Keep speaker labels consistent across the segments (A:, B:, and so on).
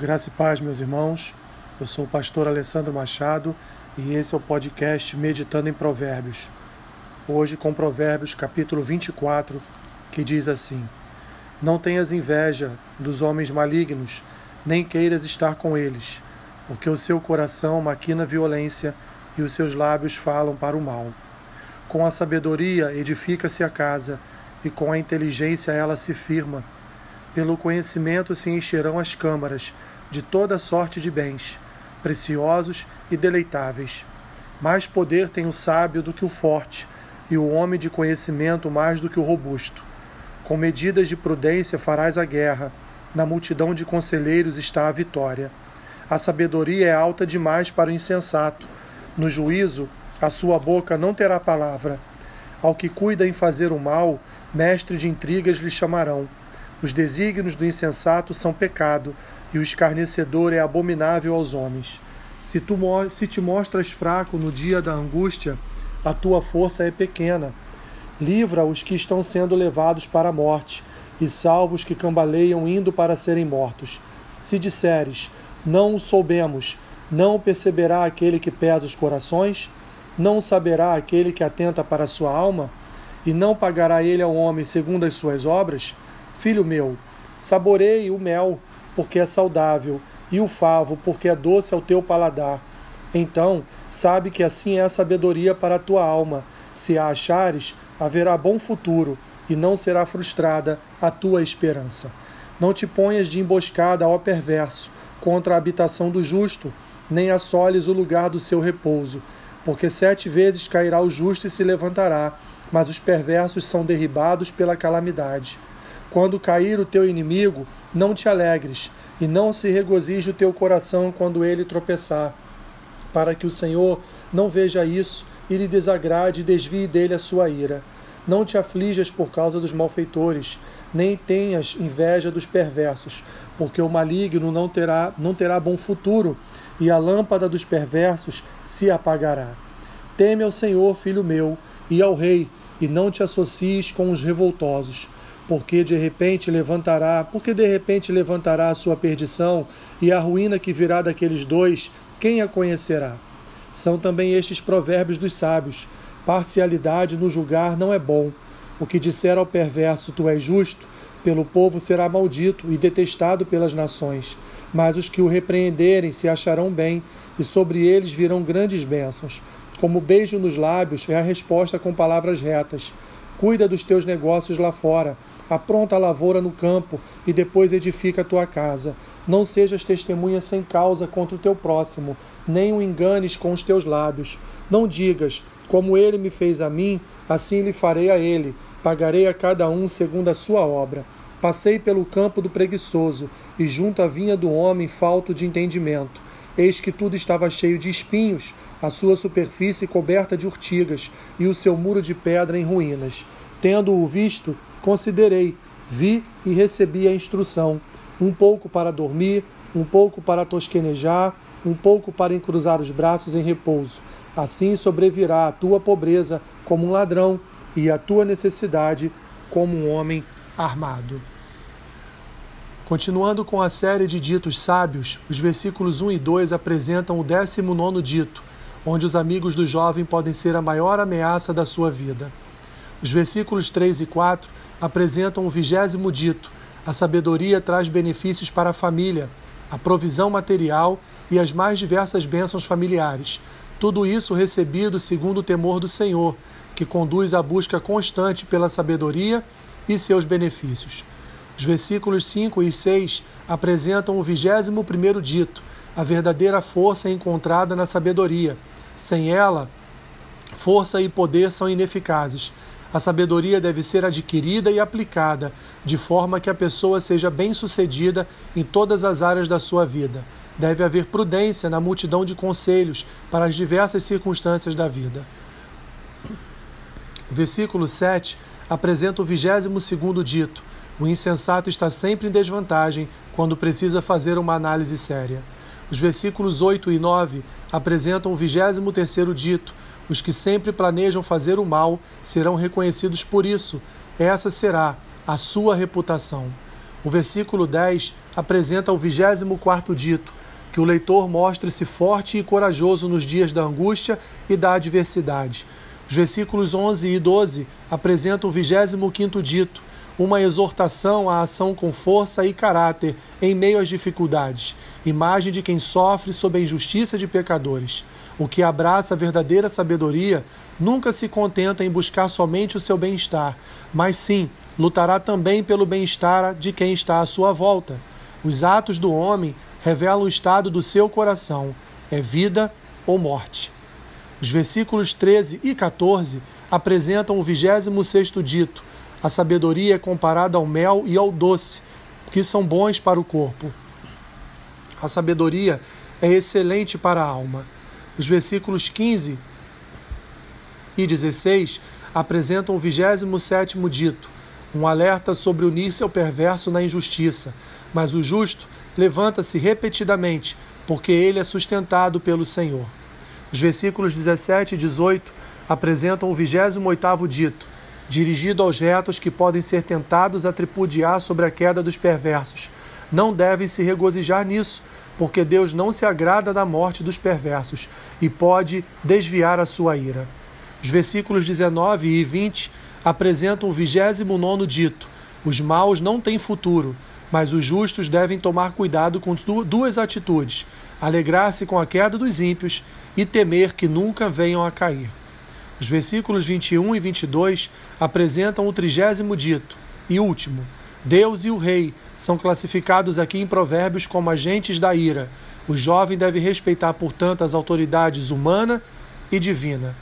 A: Graça e paz, meus irmãos. Eu sou o pastor Alessandro Machado e esse é o podcast Meditando em Provérbios. Hoje com Provérbios, capítulo 24, que diz assim: Não tenhas inveja dos homens malignos, nem queiras estar com eles, porque o seu coração maquina violência e os seus lábios falam para o mal. Com a sabedoria edifica-se a casa, e com a inteligência ela se firma. Pelo conhecimento se encherão as câmaras de toda sorte de bens, preciosos e deleitáveis. Mais poder tem o sábio do que o forte, e o homem de conhecimento mais do que o robusto. Com medidas de prudência farás a guerra, na multidão de conselheiros está a vitória. A sabedoria é alta demais para o insensato. No juízo, a sua boca não terá palavra. Ao que cuida em fazer o mal, mestre de intrigas lhe chamarão. Os desígnios do insensato são pecado, e o escarnecedor é abominável aos homens. Se, tu, se te mostras fraco no dia da angústia, a tua força é pequena. Livra os que estão sendo levados para a morte, e salva os que cambaleiam indo para serem mortos. Se disseres, não o soubemos, não perceberá aquele que pesa os corações? Não saberá aquele que atenta para a sua alma? E não pagará ele ao homem segundo as suas obras? Filho meu, saboreie o mel porque é saudável, e o favo, porque é doce ao teu paladar. Então, sabe que assim é a sabedoria para a tua alma. Se a achares, haverá bom futuro, e não será frustrada a tua esperança. Não te ponhas de emboscada ao perverso, contra a habitação do justo, nem assoles o lugar do seu repouso, porque sete vezes cairá o justo e se levantará, mas os perversos são derribados pela calamidade. Quando cair o teu inimigo, não te alegres, e não se regozije o teu coração quando ele tropeçar, para que o Senhor não veja isso e lhe desagrade e desvie dele a sua ira. Não te aflijas por causa dos malfeitores, nem tenhas inveja dos perversos, porque o maligno não terá, não terá bom futuro, e a lâmpada dos perversos se apagará. Teme ao Senhor, filho meu, e ao rei, e não te associes com os revoltosos porque de repente levantará, porque de repente levantará a sua perdição e a ruína que virá daqueles dois, quem a conhecerá? São também estes provérbios dos sábios: parcialidade no julgar não é bom. O que disser ao perverso, tu és justo, pelo povo será maldito e detestado pelas nações. Mas os que o repreenderem se acharão bem, e sobre eles virão grandes bênçãos. Como beijo nos lábios é a resposta com palavras retas. Cuida dos teus negócios lá fora apronta a lavoura no campo e depois edifica a tua casa. Não sejas testemunha sem causa contra o teu próximo, nem o enganes com os teus lábios. Não digas, como ele me fez a mim, assim lhe farei a ele, pagarei a cada um segundo a sua obra. Passei pelo campo do preguiçoso, e junto à vinha do homem falto de entendimento. Eis que tudo estava cheio de espinhos, a sua superfície coberta de urtigas, e o seu muro de pedra em ruínas. Tendo-o visto, Considerei, vi e recebi a instrução, um pouco para dormir, um pouco para tosquenejar, um pouco para encruzar os braços em repouso. Assim sobrevirá a tua pobreza como um ladrão e a tua necessidade como um homem armado. Continuando com a série de ditos sábios, os versículos 1 e 2 apresentam o 19 dito, onde os amigos do jovem podem ser a maior ameaça da sua vida. Os versículos 3 e 4 apresentam o vigésimo dito: a sabedoria traz benefícios para a família, a provisão material e as mais diversas bênçãos familiares. Tudo isso recebido segundo o temor do Senhor, que conduz à busca constante pela sabedoria e seus benefícios. Os versículos 5 e 6 apresentam o vigésimo primeiro dito, a verdadeira força encontrada na sabedoria. Sem ela, força e poder são ineficazes. A sabedoria deve ser adquirida e aplicada, de forma que a pessoa seja bem-sucedida em todas as áreas da sua vida. Deve haver prudência na multidão de conselhos para as diversas circunstâncias da vida. O versículo 7 apresenta o vigésimo segundo dito. O insensato está sempre em desvantagem quando precisa fazer uma análise séria. Os versículos 8 e 9 apresentam o vigésimo terceiro dito, os que sempre planejam fazer o mal serão reconhecidos por isso. Essa será a sua reputação. O versículo 10 apresenta o 24 dito, que o leitor mostre-se forte e corajoso nos dias da angústia e da adversidade. Os versículos 11 e 12 apresentam o 25 dito, uma exortação à ação com força e caráter em meio às dificuldades, imagem de quem sofre sob a injustiça de pecadores. O que abraça a verdadeira sabedoria nunca se contenta em buscar somente o seu bem-estar, mas sim lutará também pelo bem-estar de quem está à sua volta. Os atos do homem revelam o estado do seu coração: é vida ou morte. Os versículos 13 e 14 apresentam o 26 dito: a sabedoria é comparada ao mel e ao doce, que são bons para o corpo. A sabedoria é excelente para a alma. Os versículos 15 e 16 apresentam o 27 dito, um alerta sobre unir-se ao perverso na injustiça, mas o justo levanta-se repetidamente, porque ele é sustentado pelo Senhor. Os versículos 17 e 18 apresentam o 28º dito, dirigido aos retos que podem ser tentados a tripudiar sobre a queda dos perversos. Não devem se regozijar nisso, porque Deus não se agrada da morte dos perversos e pode desviar a sua ira. Os versículos 19 e 20 apresentam o 29 dito: Os maus não têm futuro, mas os justos devem tomar cuidado com duas atitudes: alegrar-se com a queda dos ímpios e temer que nunca venham a cair. Os versículos 21 e 22 apresentam o trigésimo dito e último. Deus e o rei são classificados aqui em Provérbios como agentes da ira. O jovem deve respeitar, portanto, as autoridades humana e divina.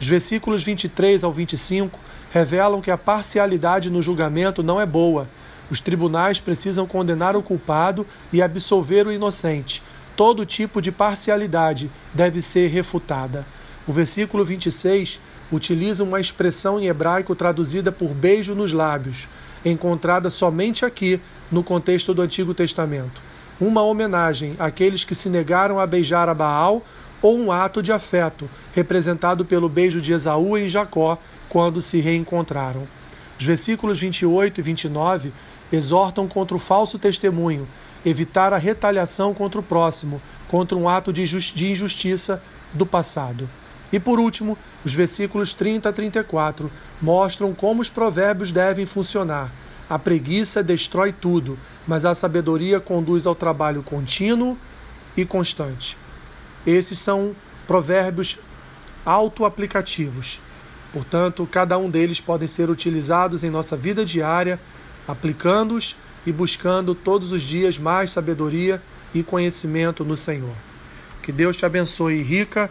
A: Os versículos 23 ao 25 revelam que a parcialidade no julgamento não é boa os tribunais precisam condenar o culpado e absolver o inocente. Todo tipo de parcialidade deve ser refutada. O versículo 26 utiliza uma expressão em hebraico traduzida por beijo nos lábios, encontrada somente aqui no contexto do Antigo Testamento. Uma homenagem àqueles que se negaram a beijar a Baal ou um ato de afeto, representado pelo beijo de Esaú em Jacó quando se reencontraram. Os versículos 28 e 29 exortam contra o falso testemunho, evitar a retaliação contra o próximo, contra um ato de injustiça do passado. E por último, os versículos 30 a 34 mostram como os provérbios devem funcionar. A preguiça destrói tudo, mas a sabedoria conduz ao trabalho contínuo e constante. Esses são provérbios autoaplicativos. Portanto, cada um deles podem ser utilizados em nossa vida diária aplicando-os e buscando todos os dias mais sabedoria e conhecimento no Senhor. Que Deus te abençoe rica